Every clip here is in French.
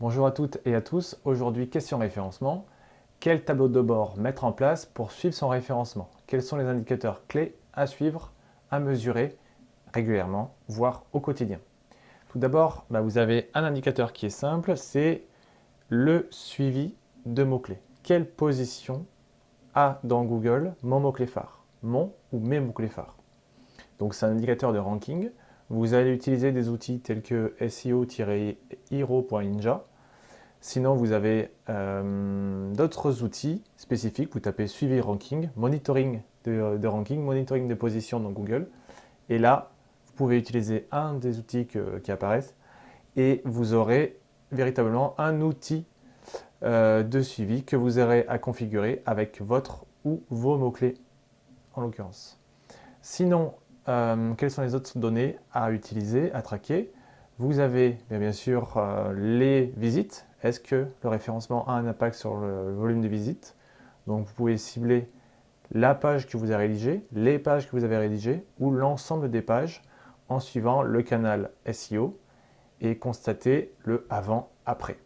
Bonjour à toutes et à tous. Aujourd'hui, question référencement. Quel tableau de bord mettre en place pour suivre son référencement? Quels sont les indicateurs clés à suivre, à mesurer régulièrement, voire au quotidien? Tout d'abord, bah, vous avez un indicateur qui est simple, c'est le suivi de mots-clés. Quelle position a dans Google mon mot-clé phare? Mon ou mes mots-clés phares? Donc c'est un indicateur de ranking. Vous allez utiliser des outils tels que SEO-hero.ninja. Sinon, vous avez euh, d'autres outils spécifiques. Vous tapez suivi ranking, monitoring de, ranking, monitoring de position dans Google. Et là, vous pouvez utiliser un des outils qui apparaissent et vous aurez véritablement un outil euh, de suivi que vous aurez à configurer avec votre ou vos mots-clés en l'occurrence. Sinon, euh, quelles sont les autres données à utiliser, à traquer? Vous avez bien, sûr euh, les visites. Est-ce que le référencement a un impact sur le volume de visites? Donc vous pouvez cibler la page que vous avez rédigée, les pages que vous avez rédigées ou l'ensemble des pages en suivant le canal SEO et constater le avant-après.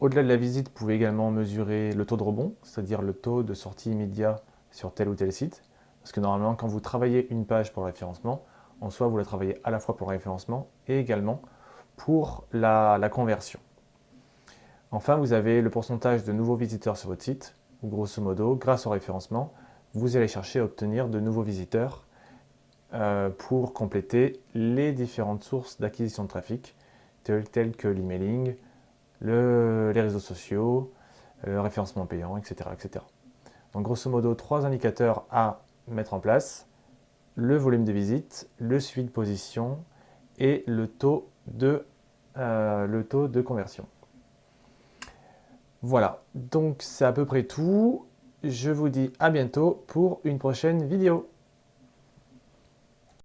Au-delà de la visite, vous pouvez également mesurer le taux de rebond, c'est-à-dire le taux de sortie immédiat sur tel ou tel site. Parce que normalement, quand vous travaillez une page pour le référencement, en soi, vous la travaillez à la fois pour le référencement et également pour la, conversion. Enfin, vous avez le pourcentage de nouveaux visiteurs sur votre site, grosso modo, grâce au référencement, vous allez chercher à obtenir de nouveaux visiteurs euh, pour compléter les différentes sources d'acquisition de trafic, telles, que l'emailing, le, les réseaux sociaux, le référencement payant, etc., etc. Donc grosso modo, trois indicateurs à mettre en place le volume de visite, le suivi de position et le taux de, euh, le taux de conversion. Voilà, donc c'est à peu près tout. Je vous dis à bientôt pour une prochaine vidéo.